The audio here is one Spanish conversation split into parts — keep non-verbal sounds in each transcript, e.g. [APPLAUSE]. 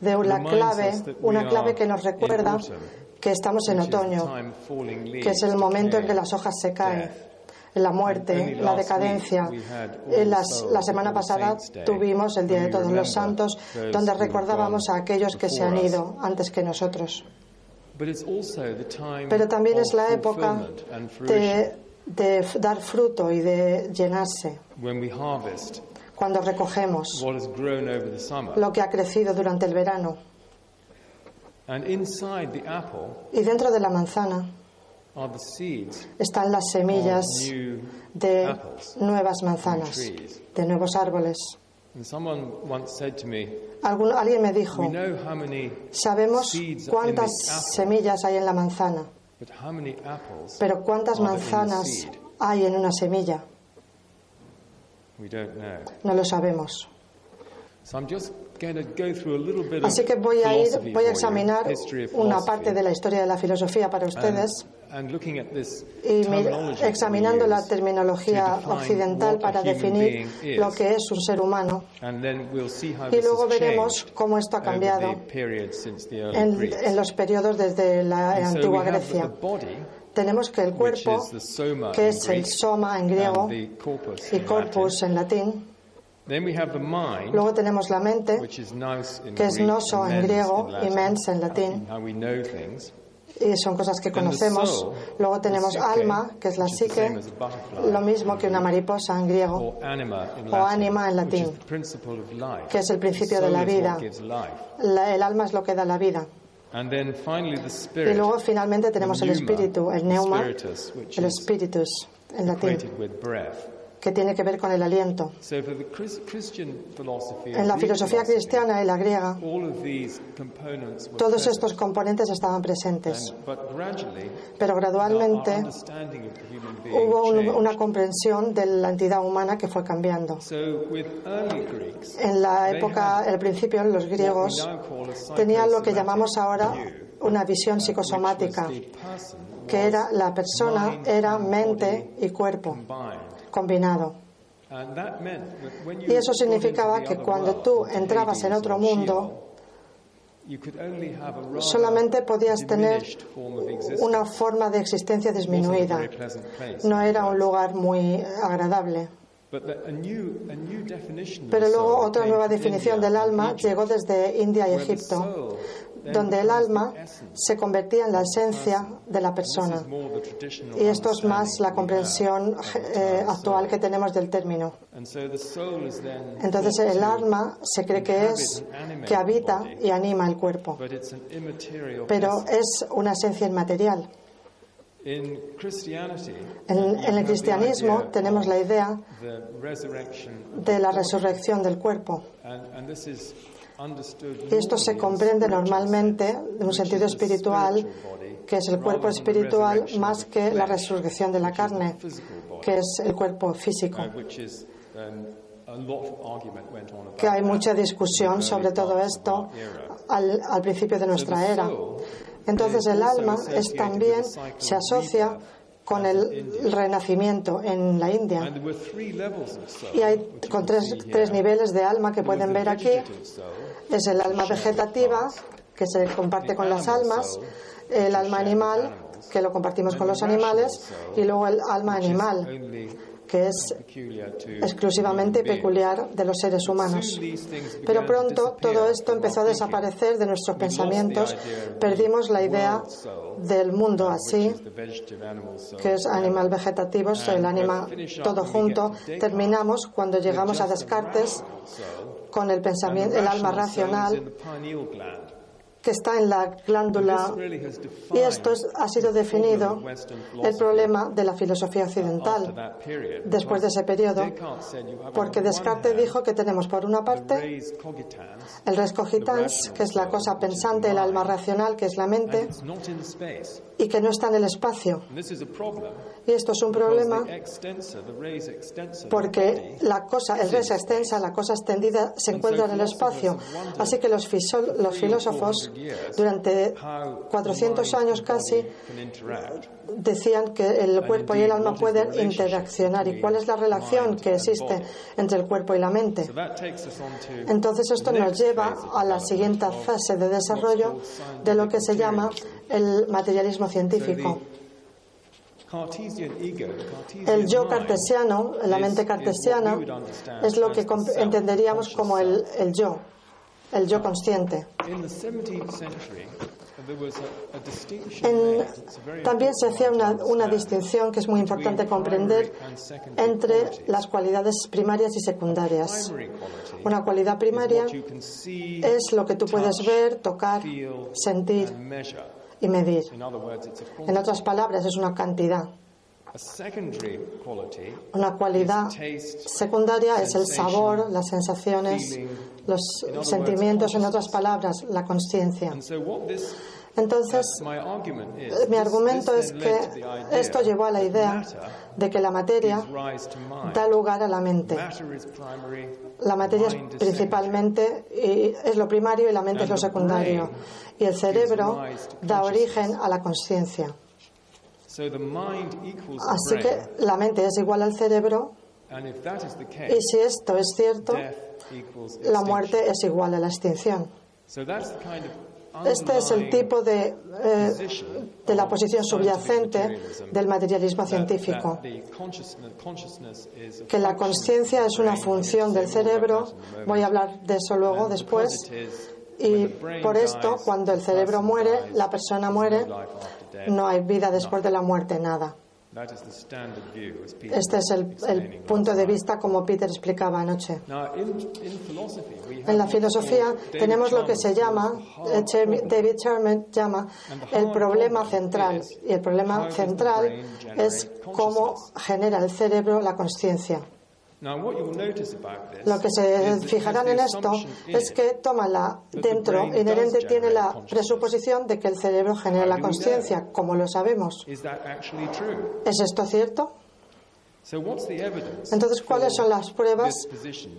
de la clave, una clave que nos recuerda que estamos en otoño, que es el momento en que las hojas se caen, la muerte, la decadencia. la semana pasada tuvimos el Día de Todos los Santos, donde recordábamos a aquellos que se han ido antes que nosotros. Pero también es la época de, de dar fruto y de llenarse cuando recogemos lo que ha crecido durante el verano. Y dentro de la manzana están las semillas de nuevas manzanas, de nuevos árboles. alguien me dijo, sabemos cuántas semillas hay en la manzana, pero cuántas manzanas hay en una semilla. No lo sabemos. Así que voy a ir, voy a examinar una parte de la historia de la filosofía para ustedes y examinando la terminología occidental para definir lo que es un ser humano. Y luego veremos cómo esto ha cambiado en, en los periodos desde la antigua Grecia tenemos que el cuerpo, que es el soma en griego y corpus en latín, Luego tenemos la mente, que es noso en griego y mens en latín. Y son cosas que conocemos. Luego tenemos alma, que es la psique, lo mismo que una mariposa en griego, o anima en latín, que es el principio de la vida. el alma es lo que da la vida. Y luego finalmente tenemos el espíritu, el neuma, el spiritus en latín, que tiene que ver con el aliento. En la filosofía cristiana y la griega, todos estos componentes estaban presentes. Pero gradualmente hubo una comprensión de la entidad humana que fue cambiando. En la época, el principio, los griegos tenían lo que llamamos ahora una visión psicosomática, que era la persona era mente y cuerpo combinado. Y eso significaba que cuando tú entrabas en otro mundo, solamente podías tener una forma de existencia disminuida. No era un lugar muy agradable. Pero luego otra nueva definición del alma llegó desde India y Egipto, donde el alma se convertía en la esencia de la persona. Y esto es más la comprensión eh, actual que tenemos del término. Entonces el alma se cree que es que habita y anima el cuerpo, pero es una esencia inmaterial. En, el cristianismo tenemos la idea de la resurrección del cuerpo. Y esto se comprende normalmente en un sentido espiritual, que es el cuerpo espiritual, más que la resurrección de la carne, que es el cuerpo físico. Que hay mucha discusión sobre todo esto al, al principio de nuestra era. Entonces el alma es también se asocia con el renacimiento en la India. Y hay con tres, tres niveles de alma que pueden ver aquí. Es el alma vegetativa, que se comparte con las almas, el alma animal, que lo compartimos con los animales, y luego el alma animal, que es exclusivamente peculiar de los seres humanos. Pero pronto todo esto empezó a desaparecer de nuestros pensamientos, perdimos la idea del mundo así, que es animal vegetativo, el ánima todo junto, terminamos cuando llegamos a Descartes con el pensamiento, el alma racional que está en la glándula. Y esto ha sido definido el problema de la filosofía occidental después de ese periodo, porque Descartes dijo que tenemos por una parte el res cogitans, que es la cosa pensante, el alma racional, que es la mente, y que no está en el espacio. Y esto es un problema porque la cosa, el res extensa, la cosa extendida, se encuentra en el espacio. Así que los, los filósofos durante 400 años casi decían que el cuerpo y el alma pueden interaccionar. ¿Y cuál es la relación que existe entre el cuerpo y la mente? Entonces esto nos lleva a la siguiente fase de desarrollo de lo que se llama el materialismo científico. El yo cartesiano, la mente cartesiana, es lo que entenderíamos como el, yo, el yo consciente. también se hacía una, una, distinción que es muy importante comprender entre las cualidades primarias y secundarias. Una cualidad primaria es lo que tú puedes ver, tocar, sentir y medir. En otras palabras, es una cantidad. Una cualidad secundaria es el sabor, las sensaciones, los sentimientos, en otras palabras, la conciencia. Entonces, mi argumento es que esto llevó a la idea de que la materia da lugar a la mente. La materia es principalmente y es lo primario y la mente es lo secundario. Y el cerebro da origen a la conciencia. Así que la mente es igual al cerebro y si esto es cierto, la muerte es igual a la extinción. Este es el tipo de, eh, de la posición subyacente del materialismo científico, que la conciencia es una función del cerebro, voy a hablar de eso luego después, y por esto cuando el cerebro muere, la persona muere, no hay vida después de la muerte, nada. Este es el, punto de vista como Peter explicaba anoche. En la filosofía tenemos lo que se llama, eh, David Sherman llama, el problema central. Y el problema central es cómo genera el cerebro la conciencia. Lo que se fijarán en esto es que toma la dentro inherente tiene la presuposición de que el cerebro genera la conciencia, como lo sabemos. ¿Es esto cierto? Entonces, ¿cuáles son las pruebas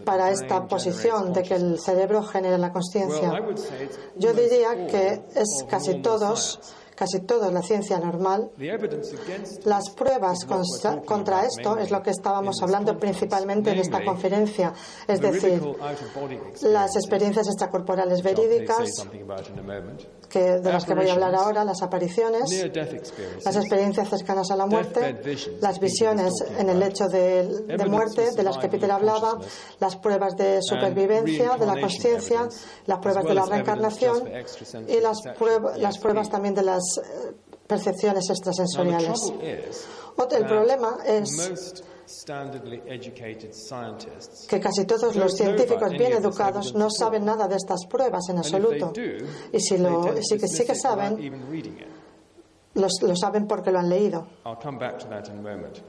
para esta posición de que el cerebro genera la conciencia? Yo diría que es casi todos casi toda la ciencia normal, las pruebas contra esto es lo que estábamos hablando principalmente en esta conferencia, es decir, las experiencias extracorporales verídicas, que, de las que voy a hablar ahora, las apariciones, las experiencias cercanas a la muerte, las visiones en el lecho de, muerte de las que Peter hablaba, las pruebas de supervivencia, de la conciencia, las pruebas de la reencarnación y las, las pruebas también de las percepciones extrasensoriales. El problema es que casi todos los científicos bien educados no saben nada de estas pruebas en absoluto. Y si, lo, si que sí que saben, lo saben porque lo han leído.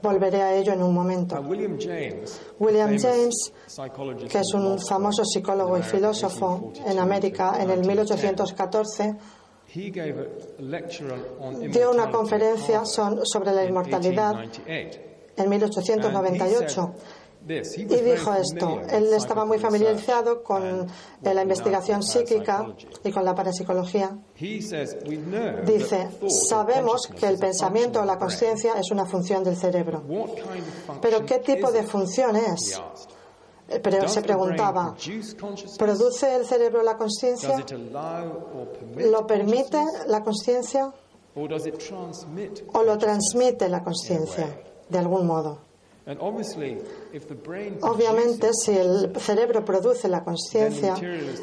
Volveré a ello en un momento. William James, que es un famoso psicólogo y filósofo en América en el 1814, dio una conferencia sobre la inmortalidad en 1898. Y dijo esto. Él estaba muy familiarizado con la investigación psíquica y con la parapsicología. Dice, sabemos que el pensamiento o la conciencia es una función del cerebro. Pero ¿qué tipo de función es? Pero se preguntaba, ¿produce el cerebro la conciencia? ¿Lo permite la conciencia? ¿O lo transmite la conciencia de algún modo? Obviamente, si el cerebro produce la conciencia,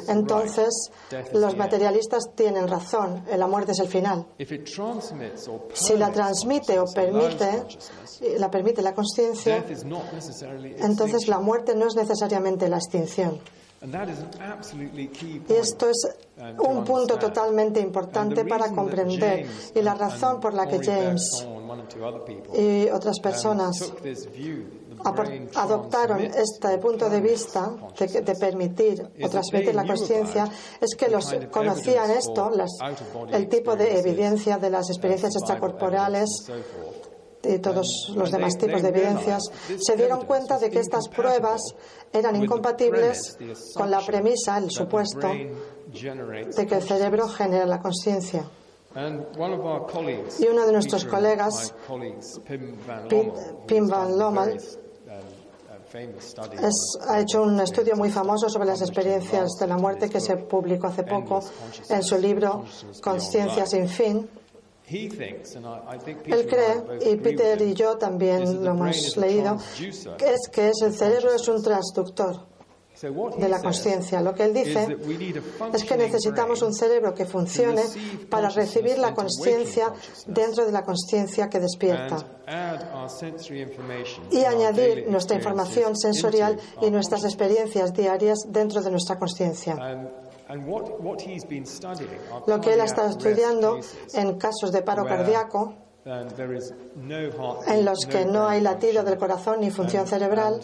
entonces los materialistas tienen razón, la muerte es el final. Si la transmite o permite, la permite la conciencia, entonces la muerte no es necesariamente la extinción. Y esto es uh, un punto totalmente importante para comprender. Y la razón por la que James y otras personas adoptaron este punto de vista de, permitir o transmitir la conciencia es que los conocían esto, el tipo de evidencia de las experiencias extracorporales y todos los demás tipos de evidencias, se dieron cuenta de que estas pruebas eran incompatibles con la premisa, el supuesto, de que el cerebro genera la conciencia. Y uno de nuestros colegas, Pim Van Lommel, ha hecho un estudio muy famoso sobre las experiencias de la muerte que se publicó hace poco en su libro Conciencia sin fin. Él cree, y Peter y yo también lo hemos leído, que es que el cerebro es un transductor de la conciencia. Lo que él dice es que necesitamos un cerebro que funcione para recibir la conciencia dentro de la conciencia que despierta y añadir nuestra información sensorial y nuestras experiencias diarias dentro de nuestra conciencia. Lo que él ha estado estudiando en casos de paro cardíaco, en los que no hay latido del corazón ni función cerebral,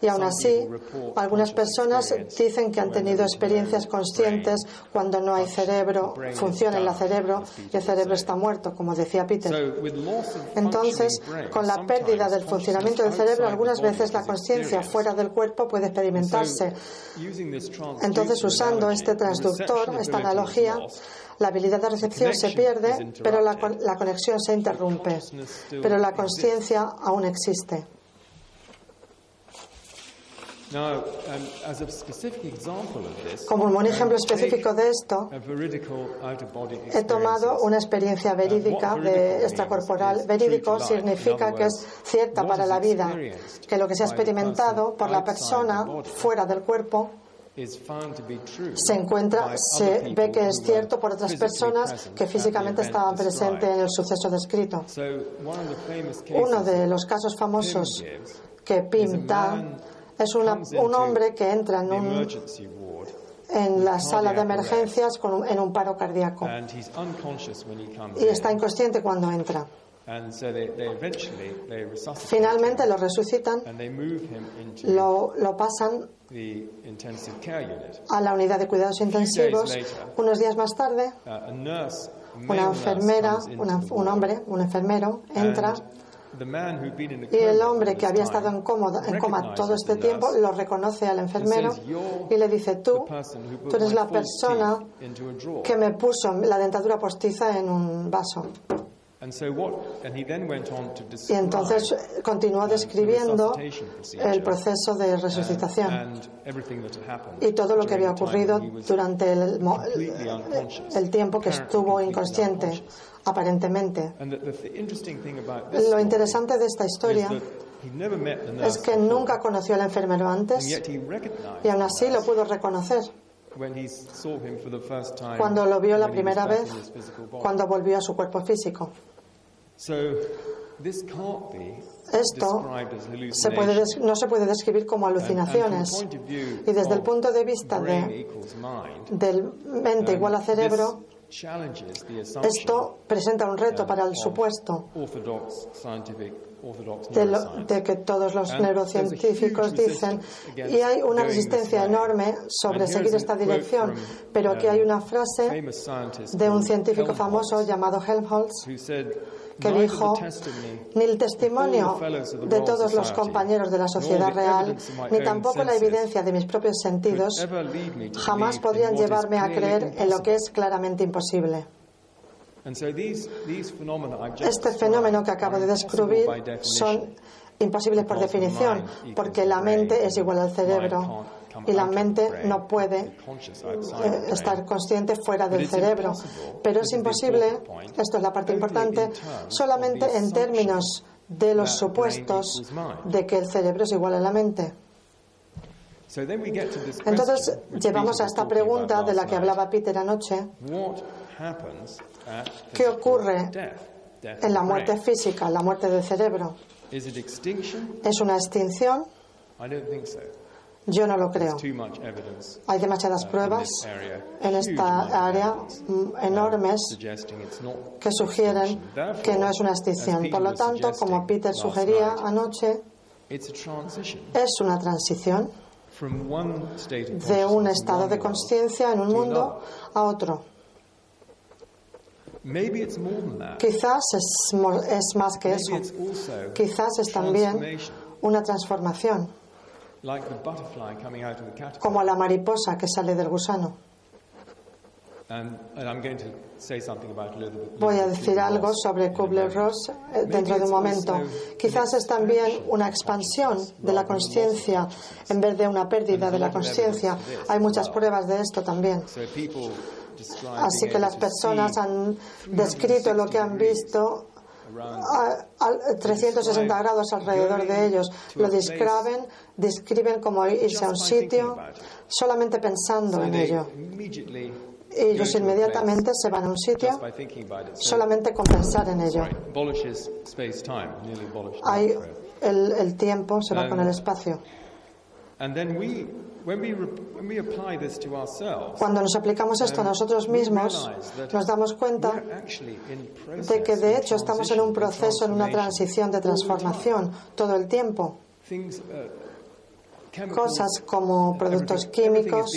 y aún así, algunas personas dicen que han tenido experiencias conscientes cuando no hay cerebro, funciona el cerebro y el cerebro está muerto, como decía Peter. Entonces, con la pérdida del funcionamiento del cerebro, algunas veces la conciencia fuera del cuerpo puede experimentarse. Entonces, usando este transductor, esta analogía, la habilidad de recepción se pierde, pero la, la conexión se interrumpe. Pero la conciencia aún existe. Como un ejemplo específico de esto, he tomado una experiencia verídica de extracorporal. Verídico significa que es cierta para la vida, que lo que se ha experimentado por la persona fuera del cuerpo se encuentra, se ve que es cierto por otras personas que físicamente estaban presentes en el suceso descrito. Uno de los casos famosos que Pim da es un hombre que entra en, un, en la sala de emergencias con en un paro cardíaco. Y está inconsciente cuando entra. Finalmente lo resucitan, lo, lo, pasan a la unidad de cuidados intensivos. Unos días más tarde, uh, una enfermera, un hombre, un enfermero, entra y el hombre que había estado en, en coma todo este tiempo lo reconoce al enfermero y le dice, tú, tú eres la persona que me puso la dentadura postiza en un vaso. Y entonces continuó describiendo el proceso de resucitación. y todo lo que había ocurrido durante el, el tiempo que estuvo inconsciente aparentemente. Lo interesante de esta historia es que nunca conoció al enfermero antes y aún así lo pudo reconocer. cuando lo vio la primera vez, cuando volvió a su cuerpo físico. Esto se puede no se puede describir como alucinaciones. Y desde el punto de vista de, del mente igual a cerebro, esto presenta un reto para el supuesto de, que todos los neurocientíficos dicen y hay una resistencia enorme sobre seguir esta dirección, pero aquí hay una frase de un científico famoso llamado Helmholtz que dijo, ni el testimonio de todos los compañeros de la sociedad real, ni tampoco la evidencia de mis propios sentidos, jamás podrían llevarme a creer en lo que es claramente imposible. Este fenómeno que acabo de describir son imposibles por definición, porque la mente es igual al cerebro y la mente no puede eh, estar consciente fuera del cerebro. Pero es imposible, esto es la parte importante, solamente en términos de los supuestos de que el cerebro es igual a la mente. Entonces llevamos a esta pregunta de la que hablaba Peter anoche. ¿Qué ocurre en la muerte física, la muerte del cerebro? ¿Es una extinción? Yo no lo creo. Hay demasiadas uh, pruebas en esta área mm, enormes que sugieren que no es una extinción. Por lo tanto, como Peter sugería anoche, es una transición de un estado de conciencia en un mundo a otro. Quizás es, es más que eso. Quizás es también una transformación como la mariposa que sale del gusano. Voy a decir algo sobre Kubler-Ross eh, dentro de un momento. Quizás es también una expansión de la conciencia en vez de una pérdida de la conciencia. Hay muchas pruebas de esto también. Así que las personas han descrito lo que han visto a, 360 grados alrededor de ellos. Lo describen, describen como irse a un sitio solamente pensando en ello. Ellos inmediatamente se van a un sitio solamente con pensar en ello. Hay el, el tiempo se va con el espacio. Cuando nos aplicamos esto a nosotros mismos, nos damos cuenta de que de hecho estamos en un proceso, en una transición de transformación todo el tiempo. Uh, cosas como productos químicos,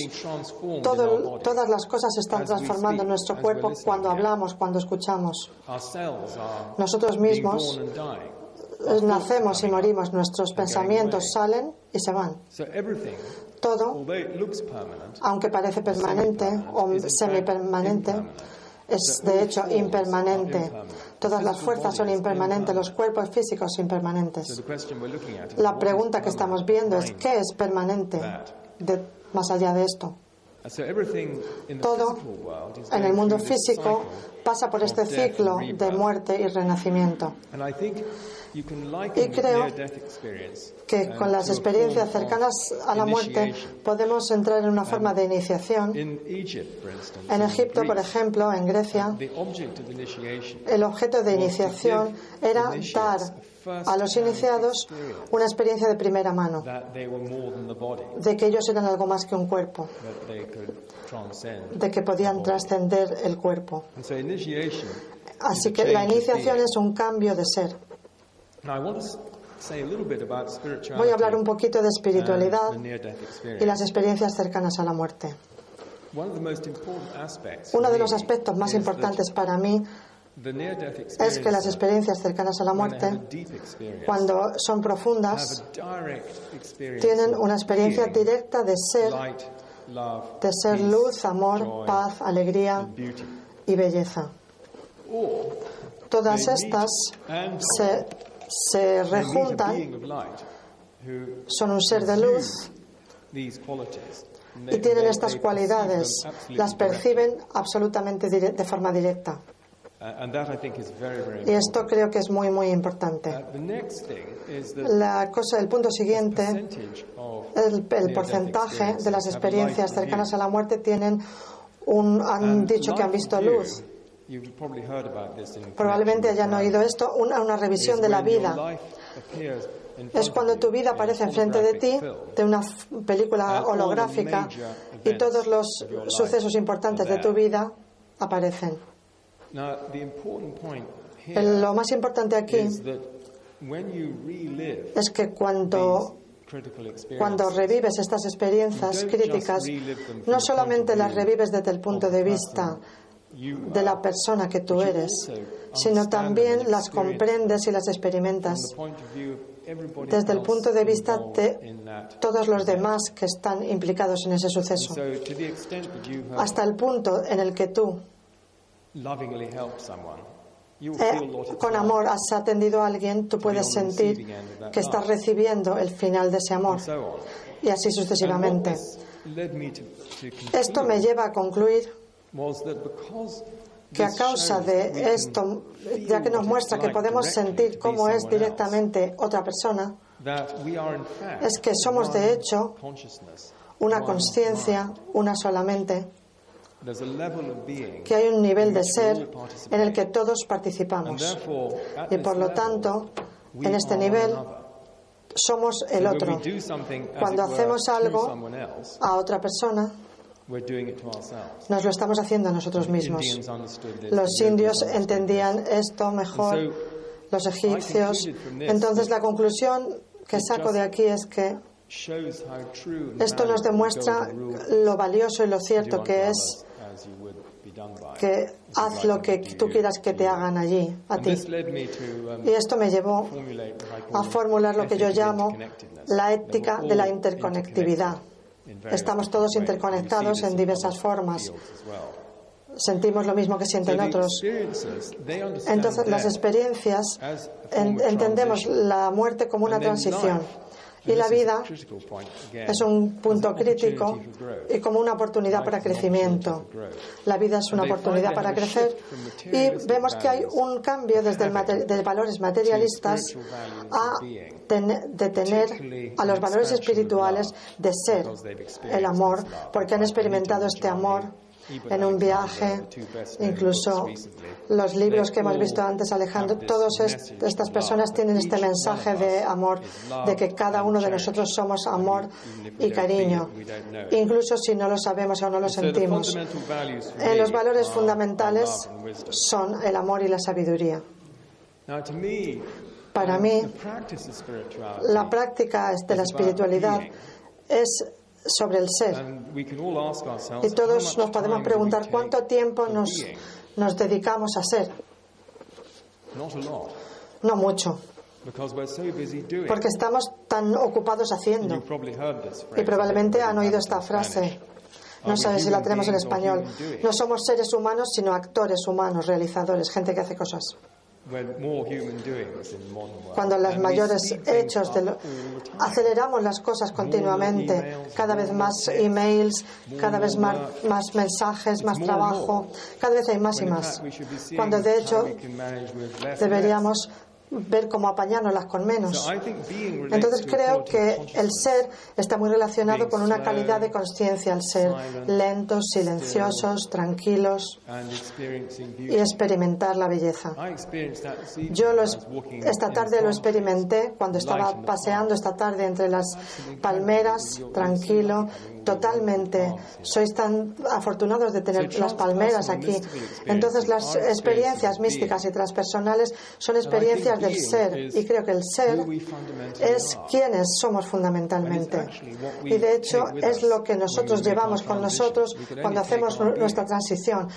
todas las cosas se están transformando en nuestro cuerpo cuando hablamos, cuando escuchamos. Nosotros mismos nacemos y morimos, nuestros pensamientos salen y se van. Todo, aunque parece permanente o semipermanente, es de hecho impermanente. Todas las fuerzas son impermanentes, los cuerpos físicos impermanentes. La pregunta que estamos viendo es ¿qué es permanente más allá de esto? Todo en el mundo físico pasa por este ciclo de muerte y renacimiento. Y creo que con las experiencias cercanas a la muerte podemos entrar en una forma de iniciación. En Egipto, por ejemplo, en Grecia, el objeto de iniciación era dar a los iniciados una experiencia de primera mano, de que ellos eran algo más que un cuerpo, de que podían trascender el cuerpo. Así que la iniciación es un cambio de ser. Voy a hablar un poquito de espiritualidad y las experiencias cercanas a la muerte. Uno de los aspectos más importantes para mí es que las experiencias cercanas a la muerte, cuando son profundas, tienen una experiencia directa de ser, de ser luz, amor, paz, alegría y belleza. Todas estas se se rejuntan, son un ser de luz y tienen estas cualidades, las perciben absolutamente de forma directa. Y esto creo que es muy, muy importante. Uh, La cosa, el punto siguiente, el, el porcentaje de las experiencias cercanas a la muerte tienen un, han dicho que han visto luz. Probablemente hayan oído esto, una, una revisión de la vida. Es cuando tu vida aparece enfrente de ti, de una película holográfica, y todos los sucesos importantes de tu vida aparecen. Lo más importante aquí es que cuando cuando revives estas experiencias críticas, no solamente las revives desde el punto de vista de la persona que tú eres, sino también las comprendes y las experimentas desde el punto de vista de todos los demás que están implicados en ese suceso. Hasta el punto en el que tú eh, con amor has atendido a alguien, tú puedes sentir que estás recibiendo el final de ese amor. Y así sucesivamente. Esto me lleva a concluir que a causa de esto, ya que nos muestra que podemos sentir cómo es directamente otra persona, es que somos de hecho una conciencia, una solamente, que hay un nivel de ser en el que todos participamos. Y por lo tanto, en este nivel, somos el otro. Cuando hacemos algo a otra persona, nos lo estamos haciendo a nosotros mismos. Los indios entendían esto mejor, los egipcios. Entonces la conclusión que saco de aquí es que esto nos demuestra lo valioso y lo cierto que es que haz lo que tú quieras que te hagan allí, a ti. Y esto me llevó a formular lo que yo llamo la ética de la interconectividad. Estamos todos interconectados en diversas formas. Sentimos lo mismo que sienten otros. Entonces, las experiencias entendemos la muerte como una transición y la vida es un punto crítico y como una oportunidad para crecimiento. La vida es una oportunidad para crecer y vemos que hay un cambio desde el de valores materialistas a de tener a los valores espirituales de ser el amor, porque han experimentado este amor en un viaje, incluso los libros que hemos visto antes, Alejandro, todas estas personas tienen este mensaje de amor, de que cada uno de nosotros somos amor y cariño, incluso si no lo sabemos o no lo sentimos. En los valores fundamentales son el amor y la sabiduría. Para mí, la práctica de la espiritualidad es sobre el ser. Y todos nos podemos preguntar cuánto tiempo nos, nos dedicamos a ser. No mucho. Porque estamos tan ocupados haciendo. Y probablemente han oído esta frase. No sé si la tenemos en español. No somos seres humanos, sino actores humanos, realizadores, gente que hace cosas cuando los mayores hechos de aceleramos las cosas continuamente, cada vez más emails, cada vez más, más mensajes, más trabajo, cada vez hay más y más. Cuando de hecho deberíamos ver cómo apañárnoslas con menos. Entonces creo que el ser está muy relacionado con una calidad de conciencia, el ser lentos, silenciosos, tranquilos y experimentar la belleza. Yo esta tarde lo experimenté cuando estaba paseando esta tarde entre las palmeras, tranquilo, totalmente. Sois tan afortunados de tener las palmeras aquí. Entonces las experiencias místicas y transpersonales son experiencias del ser y creo que el ser es quienes somos fundamentalmente. Y de hecho es lo que nosotros llevamos con nosotros cuando hacemos nuestra transición.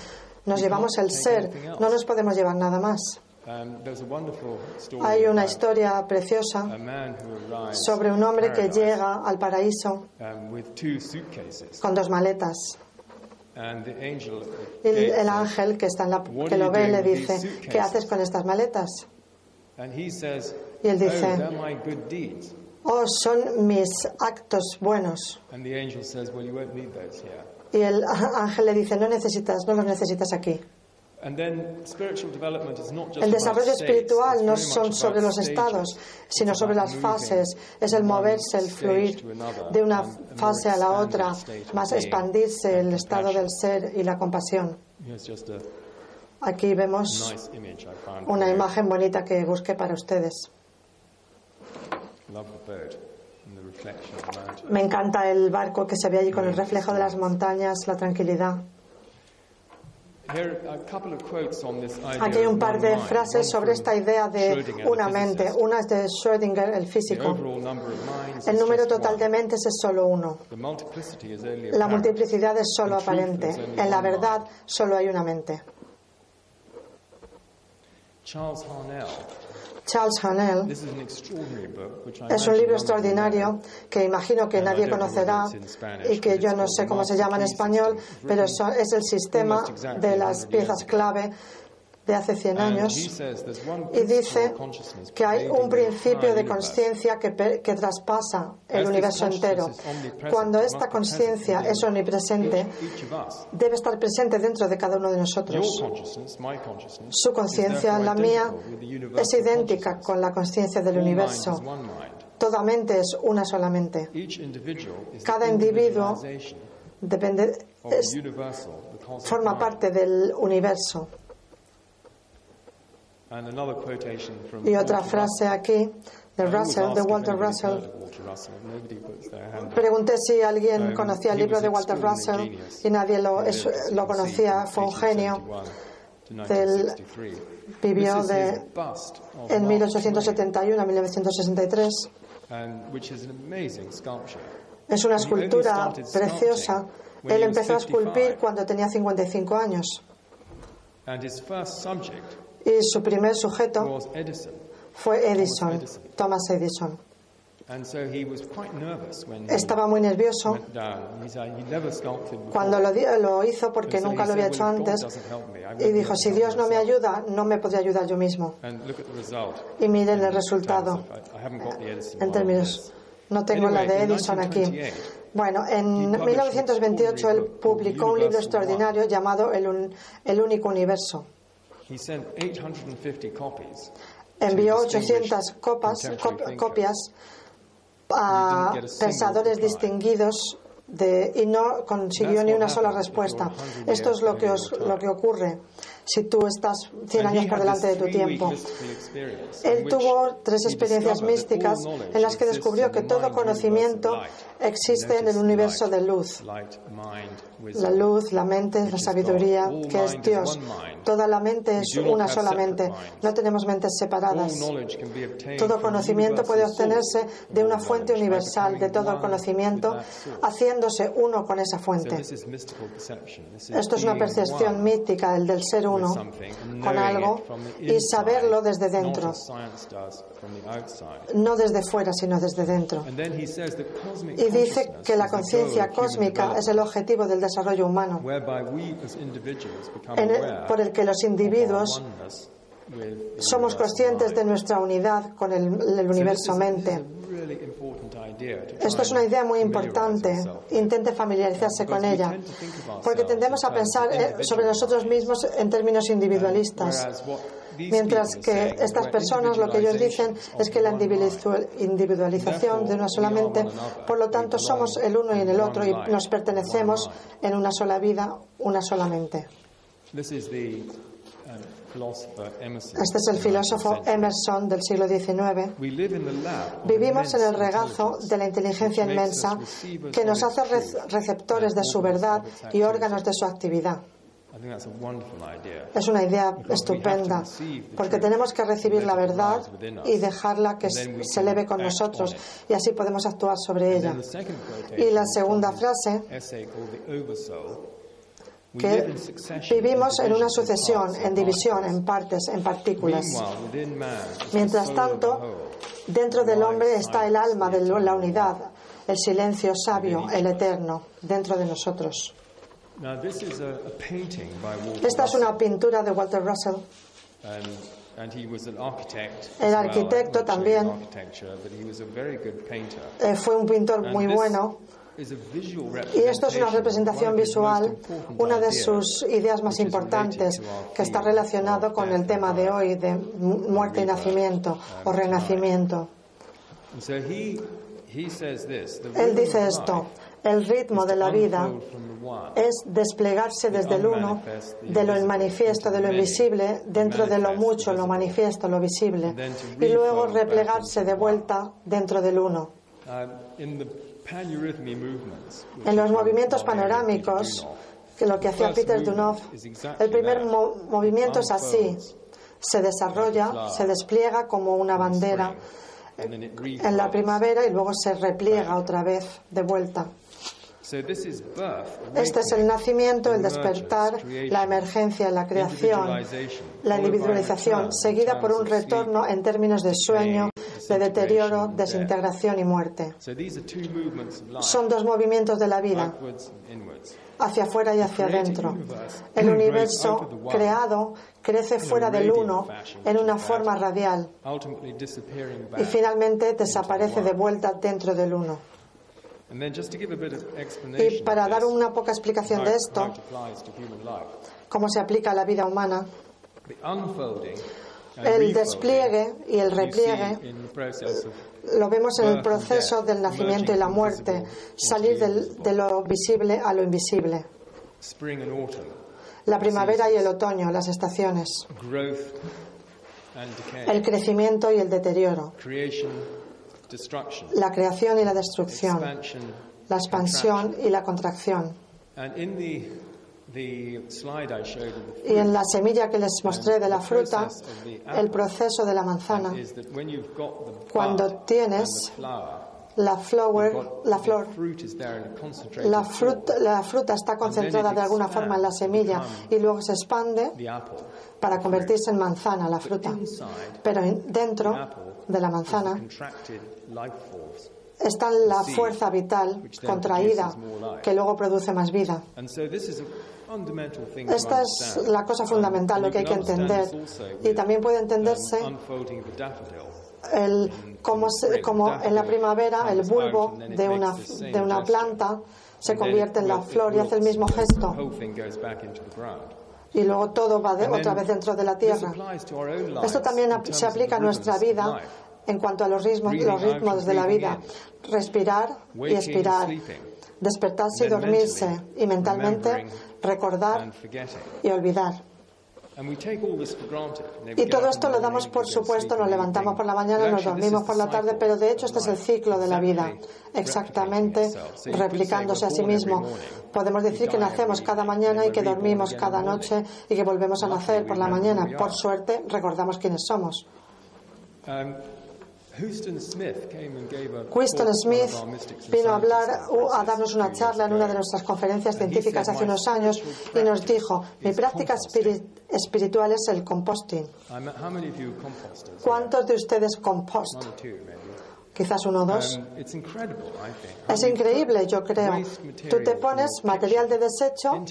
Nos llevamos el ser, no nos podemos llevar nada más. Hay una historia preciosa sobre un hombre que llega al paraíso um, con dos maletas. Y el ángel que, está en la, que lo ve le dice, ¿qué haces con estas maletas? Y él dice, oh, oh, son mis actos buenos. Y el [LAUGHS] ángel le dice, no necesitas, no los necesitas aquí. El desarrollo espiritual no son sobre los estados, sino sobre las fases. Es el moverse, el fluir de una fase a la otra, más expandirse el estado del ser y la compasión. Aquí vemos una imagen bonita que busqué para ustedes. Me encanta el barco que se ve allí con el reflejo de las montañas, la tranquilidad. Aquí hay un par de frases sobre esta idea de una mente. Una es de Schrödinger, el físico. El número total de mentes es solo uno. La multiplicidad es solo aparente. En la verdad, solo hay una mente. Charles Hanel. Es un libro extraordinario que imagino que nadie conocerá y que yo no sé cómo se llama en español, pero es el sistema de las piezas clave de hace 100 años y dice que hay un principio de conciencia que, que, traspasa el universo entero. Cuando esta conciencia es omnipresente, debe estar presente dentro de cada uno de nosotros. Su conciencia, la mía, es idéntica con la conciencia del universo. Toda mente es una solamente. Cada individuo depende, forma parte del universo. Y otra frase aquí de Russell, de Walter Russell. Pregunté si alguien conocía el libro de Walter Russell y nadie lo, lo conocía. Fue un genio. Del, vivió de, en 1871 a 1963. Es una escultura preciosa. Él empezó a esculpir cuando tenía 55 años. Y su primer sujeto fue Edison, Thomas Edison. Estaba muy nervioso cuando lo, lo, hizo porque nunca lo había hecho antes y dijo, si Dios no me ayuda, no me podría ayudar yo mismo. Y miren el resultado. en términos... No tengo la de Edison aquí. Bueno, en 1928 él publicó un libro extraordinario llamado El, el único universo envió 800 copas, copias a pensadores distinguidos de, y no consiguió ni una sola respuesta. Esto es lo que, os, lo que ocurre si tú estás 100 años por delante de tu tiempo. Él tuvo tres experiencias místicas en las que descubrió que todo conocimiento existe en el universo de luz. La luz, la mente, la sabiduría, que es Dios. Toda la mente es una sola mente. No tenemos mentes separadas. Todo conocimiento puede obtenerse de una fuente universal de todo el conocimiento, haciéndose uno con esa fuente. Esto es una percepción mística, el del ser uno con algo y saberlo desde dentro. No desde fuera, sino desde dentro. Y dice que la conciencia cósmica es el objetivo del desarrollo humano, por el que los individuos somos conscientes de nuestra unidad con el, universo mente. Esto es una idea muy importante. Intente familiarizarse con ella, porque tendemos a pensar eh, sobre nosotros mismos en términos individualistas. Mientras que estas personas lo que ellos dicen es que la individualización de una sola mente, por lo tanto somos el uno y el otro y nos pertenecemos en una sola vida, una sola mente. Este es el filósofo Emerson del siglo XIX. Vivimos en el regazo de la inteligencia inmensa que nos hace receptores de su verdad y órganos de su actividad. Es una idea estupenda, porque tenemos que recibir la verdad y dejarla que se eleve con nosotros, y así podemos actuar sobre ella. Y la segunda frase que vivimos en una sucesión, en división, en partes, en partículas. Mientras tanto, dentro del hombre está el alma de la unidad, el silencio sabio, el eterno, dentro de nosotros. Esta es una pintura de Walter Russell. El arquitecto también eh, fue un pintor muy bueno y esto es una representación visual, una de sus ideas más importantes, que está relacionado con el tema de hoy de muerte y nacimiento o renacimiento. Él dice esto, el ritmo de la vida es desplegarse desde el uno, de lo manifiesto, de lo invisible, dentro de lo mucho, lo manifiesto, lo visible, y luego replegarse de vuelta dentro del uno. En los movimientos panorámicos, que lo que hacía Peter Dunov, el primer movimiento es así, se desarrolla, se despliega como una bandera en la primavera y luego se repliega otra vez de vuelta. Este es el nacimiento, el despertar, la emergencia, la creación, la individualización, seguida por un retorno en términos de sueño, de deterioro, desintegración y muerte. Son dos movimientos de la vida, hacia afuera y hacia adentro. El universo creado crece fuera del uno en una forma radial. Y finalmente desaparece de vuelta dentro del uno. Y para dar una poca explicación de esto, cómo se aplica a la vida humana, el despliegue y el repliegue. lo vemos en el proceso del nacimiento y la muerte, salir de lo visible a lo invisible. La primavera y el otoño, las estaciones. el crecimiento y el deterioro, la creación y la destrucción, la expansión y la contracción. Y en la semilla que les mostré de la fruta, el proceso de la manzana, cuando tienes la, flower, la flor, la fruta, la fruta está concentrada de alguna forma en la semilla y luego se expande para convertirse en manzana, la fruta. Pero dentro de la manzana está la fuerza vital contraída que luego produce más vida. Esta es la cosa fundamental, lo que hay que entender. Y también puede entenderse el, como, como en la primavera el bulbo de una, de una planta se convierte en la flor y hace el mismo gesto. Y luego todo va otra vez dentro de la tierra. Esto también se aplica a nuestra vida en cuanto a los ritmos, los ritmos de la vida. Respirar y expirar. Despertarse y dormirse. Y mentalmente recordar y olvidar. Y todo esto lo damos por supuesto, nos levantamos por la mañana, nos dormimos por la tarde, pero de hecho este es el ciclo de la vida, exactamente replicándose a sí mismo. Podemos decir que nacemos cada mañana y que dormimos cada noche y que volvemos a nacer por la mañana. Por suerte, recordamos quiénes somos. Houston Smith vino a hablar, a darnos una charla en una de nuestras conferencias científicas hace unos años y nos dijo, mi práctica espiritual es el composting. ¿Cuántos de ustedes compost? Quizás uno o dos. Um, es increíble, yo creo. Tú te pones material de desecho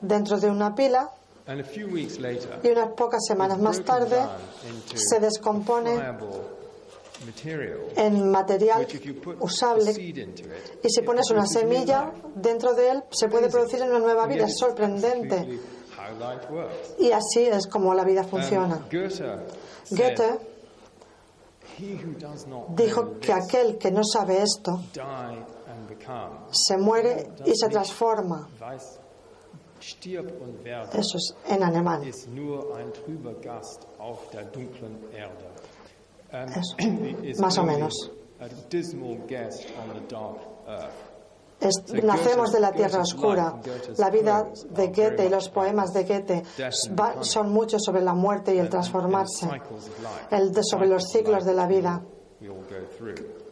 dentro de una pila y unas pocas semanas más tarde se descompone en material usable y si pones una semilla dentro de él se puede producir una nueva vida. Es sorprendente. Y así es como la vida funciona. Goethe dijo que aquel que no sabe esto se muere y se transforma. Eso es en alemán. [CLEARS THROAT] más o menos. nacemos de la tierra oscura. La vida de Goethe y los poemas de Goethe son muchos sobre la muerte y el transformarse, el sobre los ciclos de la vida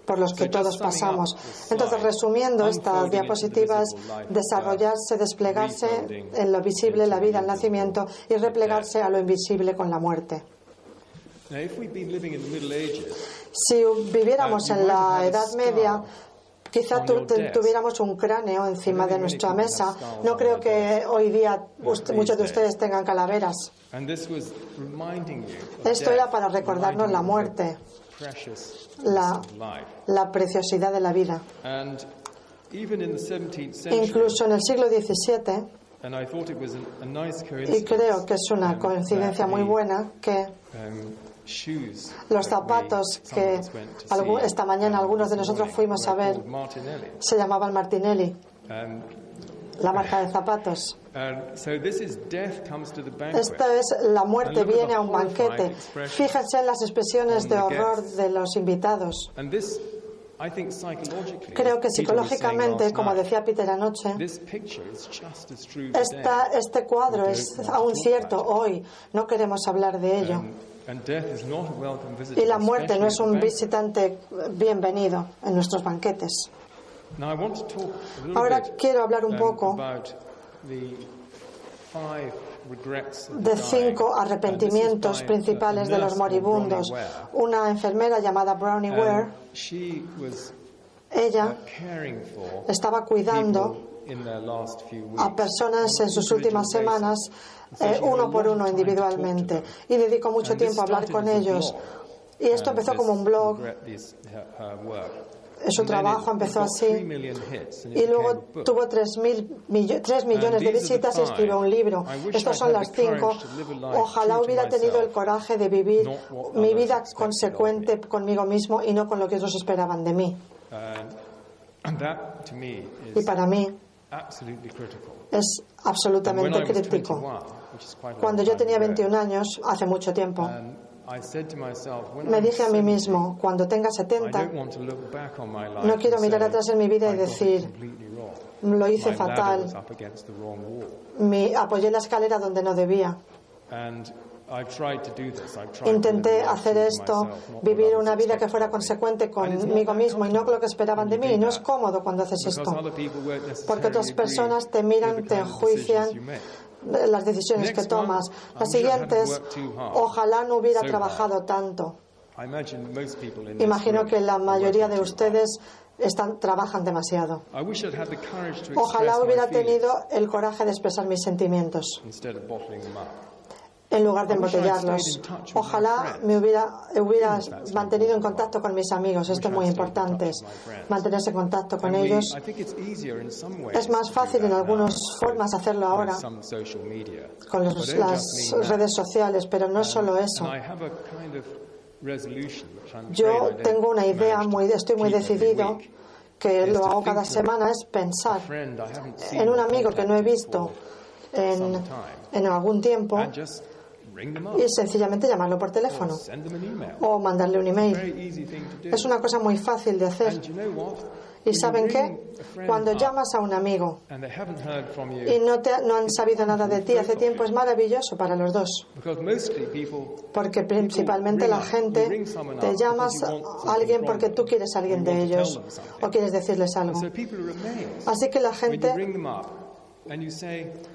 por los que todos pasamos. Entonces, resumiendo estas diapositivas, desarrollarse, desplegarse en lo visible, la vida, el nacimiento, y replegarse a lo invisible con la muerte. Si viviéramos en la Edad Media, quizá tuviéramos un cráneo encima de nuestra mesa. No creo que hoy día muchos de ustedes tengan calaveras. Esto era para recordarnos la muerte, la, la preciosidad de la vida. Incluso en el siglo XVII, y creo que es una coincidencia muy buena que um, los zapatos que esta mañana algunos de nosotros fuimos a ver se llamaban Martinelli, la marca de zapatos. Esta es la muerte viene a un banquete. Fíjense en las expresiones de horror de los invitados. Creo que psicológicamente, como decía Peter anoche, este cuadro es aún cierto hoy. No queremos hablar de ello. Y la muerte no es un visitante bienvenido en nuestros banquetes. Ahora quiero hablar un poco de cinco arrepentimientos principales de los moribundos. Una enfermera llamada Brownie Ware, ella estaba cuidando a personas en sus últimas semanas eh, uno por uno individualmente y dedicó mucho tiempo a hablar con ellos. Y esto empezó como un blog. Su trabajo empezó así y luego tuvo 3, millones de visitas y escribió un libro. Estas son las cinco. Ojalá hubiera tenido el coraje de vivir mi vida consecuente conmigo mismo y no con lo que otros esperaban de mí. Y para mí es absolutamente crítico. Cuando yo tenía 21 años, hace mucho tiempo, um, me dije a mí mismo, cuando tenga 70, no quiero mirar atrás en mi vida y decir, lo hice fatal, me apoyé la escalera donde no debía. Intenté hacer esto, vivir una vida que fuera consecuente conmigo mismo y no con lo que esperaban de mí. Y no es cómodo cuando haces esto, porque otras personas te miran, te enjuician las decisiones que tomas. Las siguientes, ojalá no hubiera trabajado tanto. Imagino que la mayoría de ustedes están, trabajan demasiado. Ojalá hubiera tenido el coraje de expresar mis sentimientos en lugar de embotellarlos. Ojalá me hubiera, hubiera mantenido en contacto con mis amigos. Esto es muy importante. Mantenerse en contacto con ellos. Es más fácil en algunas formas hacerlo ahora con las redes sociales, pero no es solo eso. Yo tengo una idea, muy, estoy muy decidido que lo hago cada semana, es pensar en un amigo que no he visto en, en algún tiempo y sencillamente llamarlo por teléfono o mandarle un email. Es una cosa muy fácil de hacer. ¿Y saben qué? Cuando llamas a un amigo y no, te, no han sabido nada de ti hace tiempo, es maravilloso para los dos. Porque principalmente la gente te llamas a alguien porque tú quieres a alguien de ellos o quieres decirles algo. Así que la gente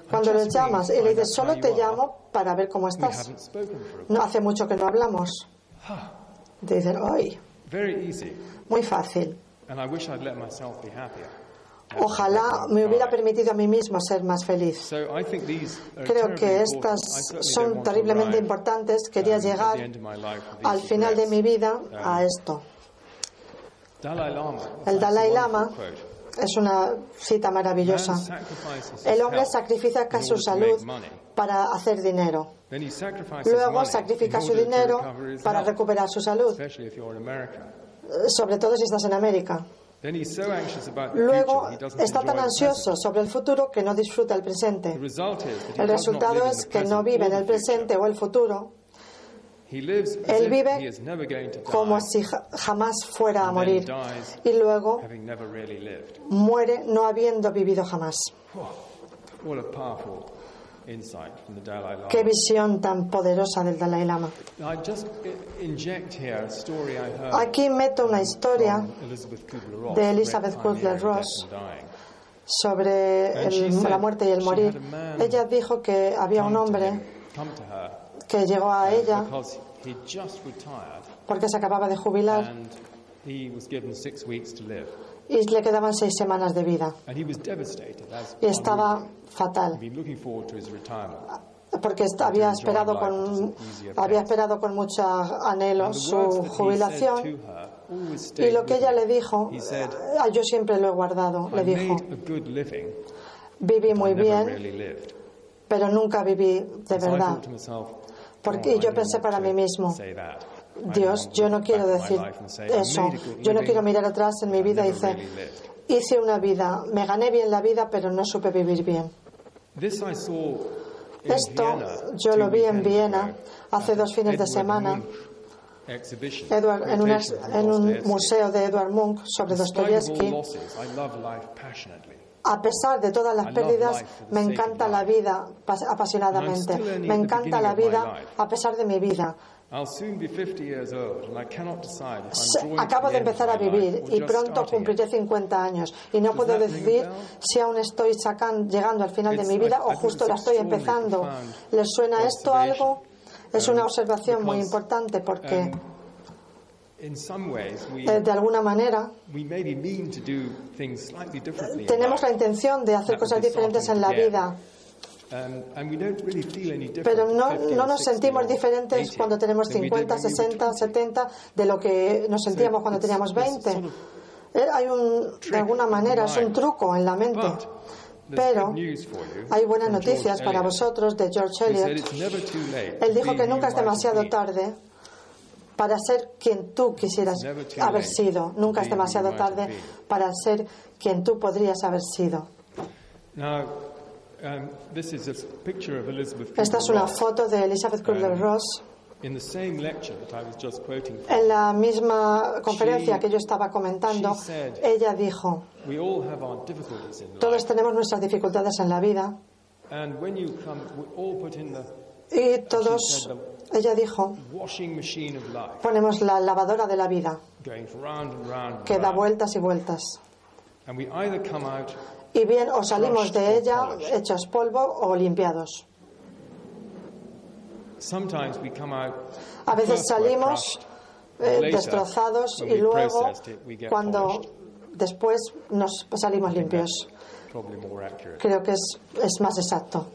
cuando les llamas y le dices, solo te llamo para ver cómo estás. No hace mucho que no hablamos. Te dicen, ¡ay! Muy fácil. Ojalá me hubiera permitido a mí mismo ser más feliz. Creo que estas son terriblemente importantes. Quería llegar al final de mi vida a esto. El Dalai Lama es una cita maravillosa. El hombre sacrifica su salud para hacer dinero. Luego sacrifica su dinero para recuperar su salud, sobre todo si estás en América. Luego está tan ansioso sobre el futuro que no disfruta el presente. El resultado es que no vive en el presente o el futuro, él vive como si jamás fuera a morir y luego muere no habiendo vivido jamás. Qué visión tan poderosa del Dalai Lama. Aquí meto una historia de Elizabeth Kubler-Ross sobre la muerte y el morir. Ella dijo que había un hombre que llegó a ella porque se acababa de jubilar. y le quedaban seis semanas de vida. Y estaba fatal. Porque había esperado con había esperado con mucho anhelo su jubilación. y lo que ella le dijo ah, yo siempre lo he guardado le dijo. viví muy bien pero nunca viví de verdad porque yo pensé para mí mismo, Dios, yo no quiero decir eso. Yo no quiero mirar atrás en mi vida y decir, hice una vida, me gané bien la vida, pero no supe vivir bien. Esto yo lo vi en Viena hace dos fines de semana en, en, un museo de Edward Munch sobre Dostoyevsky. A pesar de todas las pérdidas, me encanta la vida apasionadamente. Me encanta la vida a pesar de mi vida. Acabo de empezar a vivir y pronto cumpliré 50 años y no puedo decidir si aún estoy llegando al final de mi vida o justo la estoy empezando. ¿Les suena esto algo? Es una observación muy importante porque eh, de alguna manera tenemos la intención de hacer cosas diferentes en la vida. Pero no, no, nos sentimos diferentes cuando tenemos 50, 60, 70 de lo que nos sentíamos cuando teníamos 20. Eh, hay un, de alguna manera, es un truco en la mente. Pero hay buenas noticias para vosotros de George Eliot. Él dijo que nunca es demasiado tarde para ser quien tú quisieras haber sido. Nunca es demasiado tarde para ser quien tú podrías haber sido. Um, Esta es una foto de Elizabeth Kubler-Ross. En la misma conferencia que yo estaba comentando, ella dijo, todos tenemos nuestras dificultades en la vida y todos, ella dijo, ponemos la lavadora de la vida que da vueltas y vueltas. Y bien, o salimos de ella hechos polvo o limpiados. A veces salimos eh, destrozados y luego, cuando después nos salimos limpios. Creo que es, es más exacto.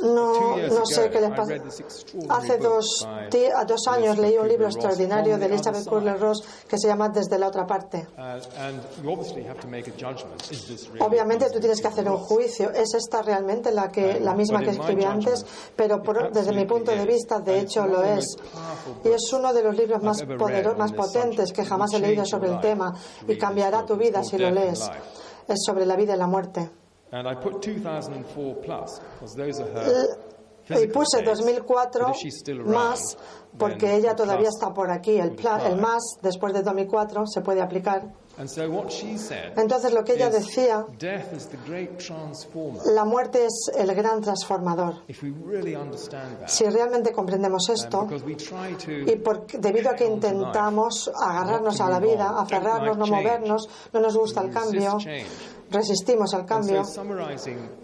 No, no sé qué les pasa. Hace dos, dos años leí un libro extraordinario de Elizabeth Kubler-Ross que se llama Desde la otra parte. Obviamente tú tienes que hacer un juicio. ¿Es esta realmente la, que, la misma que escribí antes? Pero desde mi punto de vista, de hecho, lo es. Y es uno de los libros más, poderosos, más potentes que jamás he leído sobre el tema y cambiará tu vida si lo lees. Es sobre la vida y la muerte. Y puse 2004 más porque ella todavía está por aquí. El, el más después de 2004 se puede aplicar. Entonces lo que ella decía, la muerte es el gran transformador. Si realmente comprendemos esto, y debido a que intentamos agarrarnos a la vida, aferrarnos, no movernos, no nos gusta el cambio, resistimos al cambio.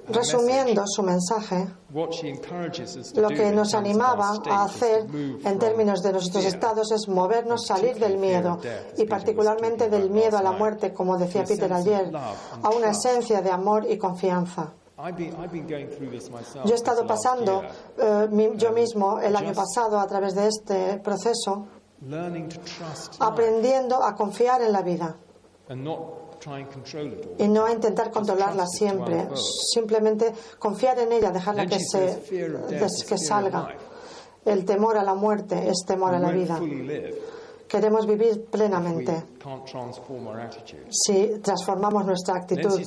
Resumiendo su mensaje, lo que nos animaba a hacer en términos de nuestros estados es movernos, salir del miedo y particularmente del miedo a la muerte, como decía Peter ayer, a una esencia de amor y confianza. Yo he estado pasando eh, yo mismo el año pasado a través de este proceso aprendiendo a confiar en la vida y no a intentar controlarla siempre, simplemente confiar en ella, dejarla que, se, que salga. El temor a la muerte es temor a la vida. Queremos vivir plenamente. si transformamos nuestra actitud.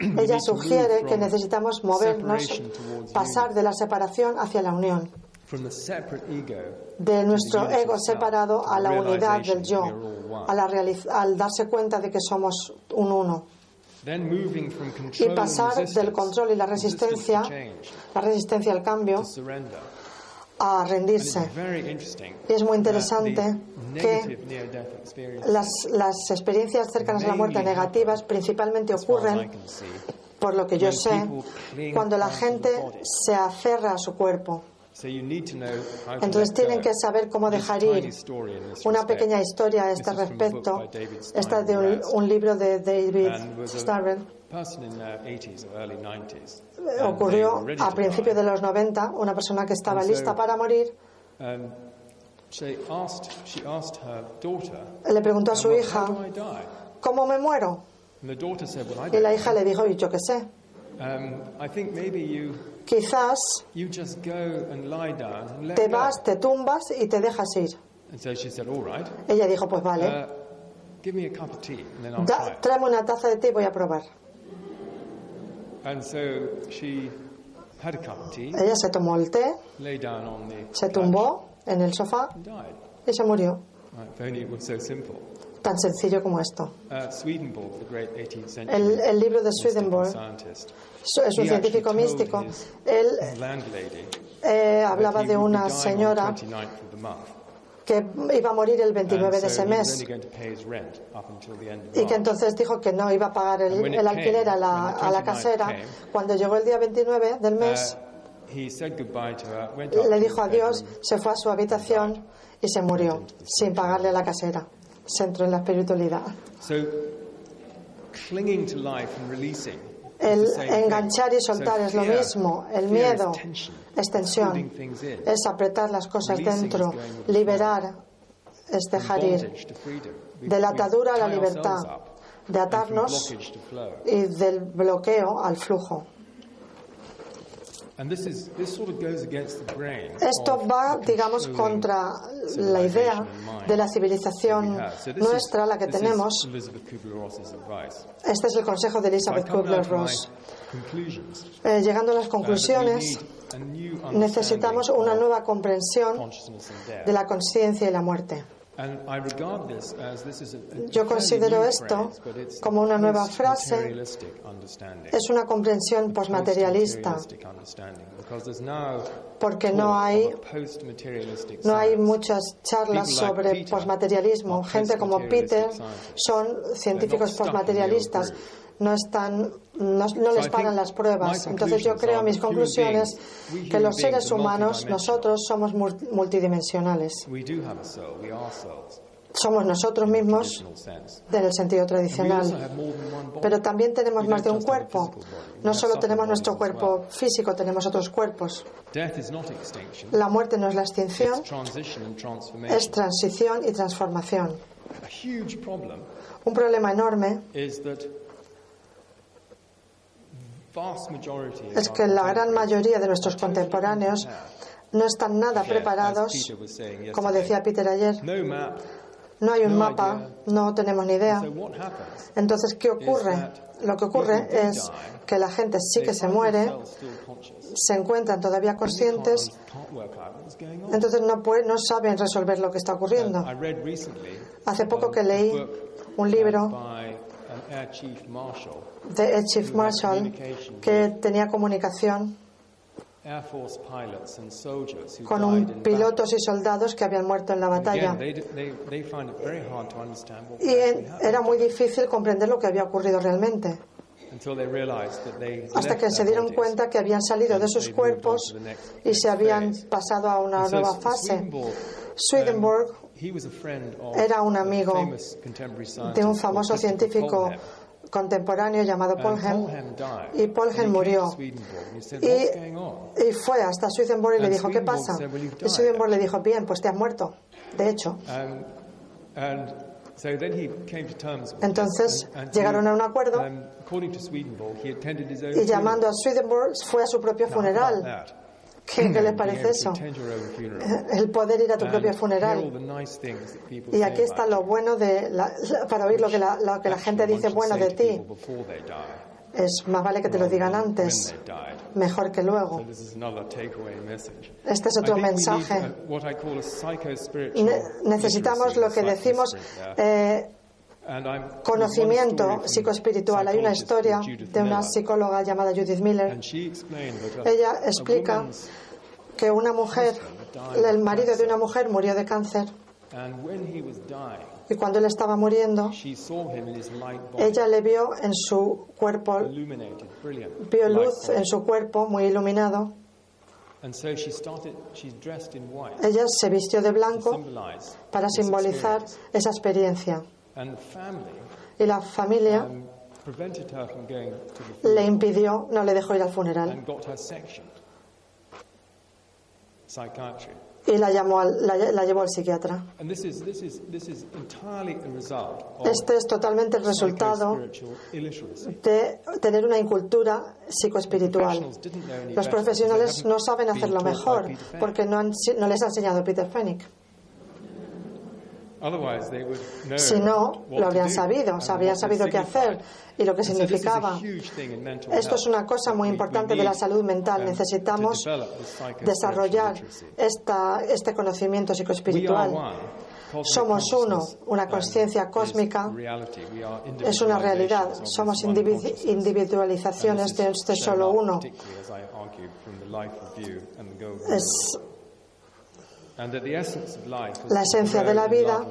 Ella sugiere que necesitamos movernos, pasar de la separación hacia la unión de nuestro ego separado a la unidad del yo, al darse cuenta de que somos un uno. Y pasar del control y la resistencia, la resistencia al cambio, a rendirse. Y es muy interesante que las, las experiencias cercanas a la muerte negativas principalmente ocurren, por lo que yo sé, cuando la gente se aferra a su cuerpo entonces tienen que saber cómo dejar ir. Una pequeña historia a este respecto. Esta es de un, libro de David Starren. Uh, Ocurrió a principios de los 90, una persona que estaba lista para morir. Um, le preguntó a su hija, ¿cómo me muero? Y la hija le dijo, y yo qué sé. Quizás te vas, te tumbas y te dejas ir. Ella dijo, pues vale. Uh, tráeme una taza de té y voy a probar. Ella se tomó el té, se tumbó en el sofá y se murió. Tan sencillo como esto. Uh, el, el libro de Swedenborg es un científico místico. Él eh, hablaba de una señora que iba a morir el 29 de ese mes y que entonces dijo que no iba a pagar el, alquiler a la, a la, casera. Cuando llegó el día 29 del mes, uh, le dijo adiós, se fue a su habitación y se murió sin pagarle a la casera. Se entró en la espiritualidad. El enganchar y soltar es lo mismo. El miedo es tensión, es apretar las cosas dentro. Liberar es dejar ir. De la atadura a la libertad, de atarnos y del bloqueo al flujo. Esto va, digamos, contra la idea de la civilización nuestra, la que tenemos. Este es el consejo de Elizabeth Kubler-Ross. Eh, llegando a las conclusiones, necesitamos una nueva comprensión de la conciencia y la muerte. Yo considero esto como una nueva frase, es una comprensión posmaterialista, porque no hay, no hay muchas charlas sobre posmaterialismo. Gente como Peter son científicos posmaterialistas no están no, les pagan las pruebas. Entonces yo creo mis conclusiones que los seres humanos, nosotros somos multidimensionales. Somos nosotros mismos en el sentido tradicional. Pero también tenemos más de un cuerpo. No solo tenemos nuestro cuerpo físico, tenemos otros cuerpos. La muerte no es la extinción, es transición y transformación. Un problema enorme es que la gran mayoría de nuestros contemporáneos no están nada preparados, como decía Peter ayer. No hay un mapa, no tenemos ni idea. Entonces, ¿qué ocurre? Lo que ocurre es que la gente sí que se muere, se encuentran todavía conscientes, entonces no, no saben resolver lo que está ocurriendo. Hace poco que leí un libro de Air Chief Marshal que tenía comunicación con un pilotos y soldados que habían muerto en la batalla. Y era muy difícil comprender lo que había ocurrido realmente. Hasta que se dieron cuenta que habían salido de sus cuerpos y se habían pasado a una nueva fase. Swedenborg era un amigo de un famoso científico contemporáneo llamado Polhem y Polhem murió. Y, fue hasta Swedenborg y le dijo ¿qué pasa? y Swedenborg le dijo bien pues te has muerto de hecho entonces llegaron a un acuerdo y llamando a Swedenborg fue a su propio funeral ¿Qué, les parece eso? El poder ir a tu propio funeral. Y aquí está lo bueno de para oír lo que, la, lo que la gente dice bueno de ti. Es más vale que te lo digan antes, mejor que luego. Este es otro mensaje. necesitamos lo que decimos eh, conocimiento psicoespiritual. Hay una historia de una psicóloga llamada Judith Miller. Ella explica que una mujer, el marido de una mujer murió de cáncer. Y cuando él estaba muriendo, ella le vio en su cuerpo, vio luz en su cuerpo muy iluminado. Ella se vistió de blanco para simbolizar esa experiencia. Y la familia um, le impidió, no le dejó ir al funeral. Y la, llamó la, llevó al psiquiatra. Este es totalmente el resultado de tener una incultura psicoespiritual. Los profesionales no saben hacerlo mejor porque no, no les ha enseñado Peter Fennick. Si no, lo habrían sabido, habrían sabido qué hacer y lo que significaba. Esto es una cosa muy importante de la salud mental. Necesitamos desarrollar esta, este conocimiento psicoespiritual. Somos uno, una conciencia cósmica es una realidad. Somos individualizaciones de este solo uno. Es la esencia de la vida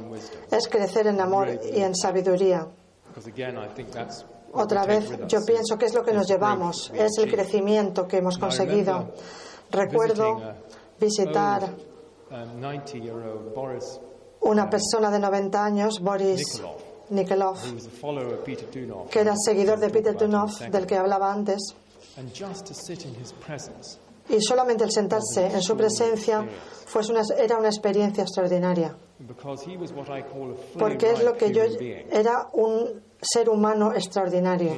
es crecer en amor y en sabiduría. Otra vez, yo pienso que es lo que nos llevamos, es el crecimiento que hemos conseguido. Recuerdo visitar una persona de 90 años, Boris Nikolov, que era seguidor de Peter Dunov, del que hablaba antes. Y solamente el sentarse en su presencia fue una, era una experiencia extraordinaria. Porque es lo que yo era un ser humano extraordinario,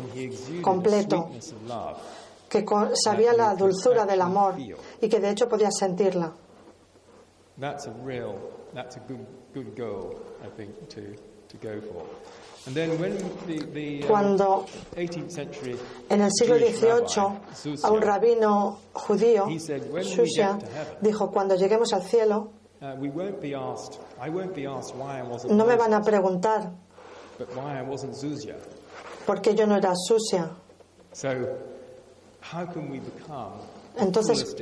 completo, que sabía la dulzura del amor y que de hecho podía sentirla. Uh, Cuando en el siglo XVIII a un rabino judío, Shusha, dijo, cuando lleguemos al cielo, no me van a preguntar por qué yo no era Susia. Entonces,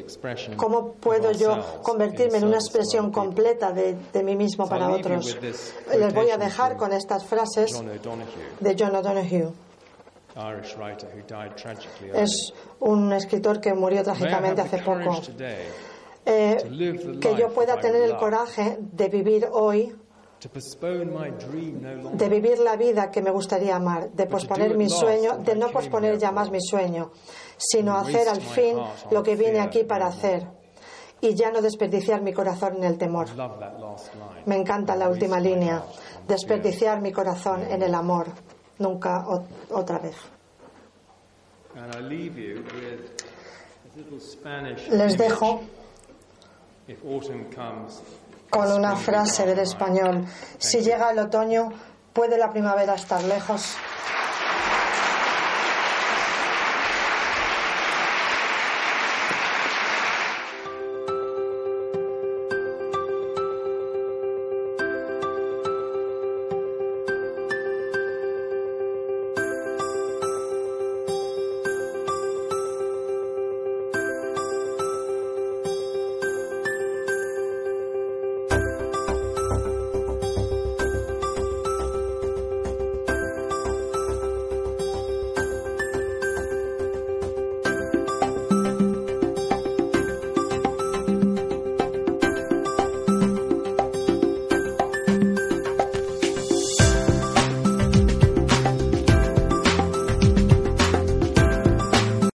¿cómo puedo yo convertirme en una expresión completa de, mí mismo para otros? Les voy a dejar con estas frases de John O'Donoghue. Es un escritor que murió trágicamente hace poco. Eh, que yo pueda tener el coraje de vivir hoy de vivir la vida que me gustaría amar, de posponer mi sueño, de no posponer ya más mi sueño, sino hacer al fin lo que viene aquí para hacer y ya no desperdiciar mi corazón en el temor. Me encanta la última línea, desperdiciar mi corazón en el amor, nunca otra vez. Les dejo con una frase del español. Si llega el otoño, ¿puede la primavera estar lejos?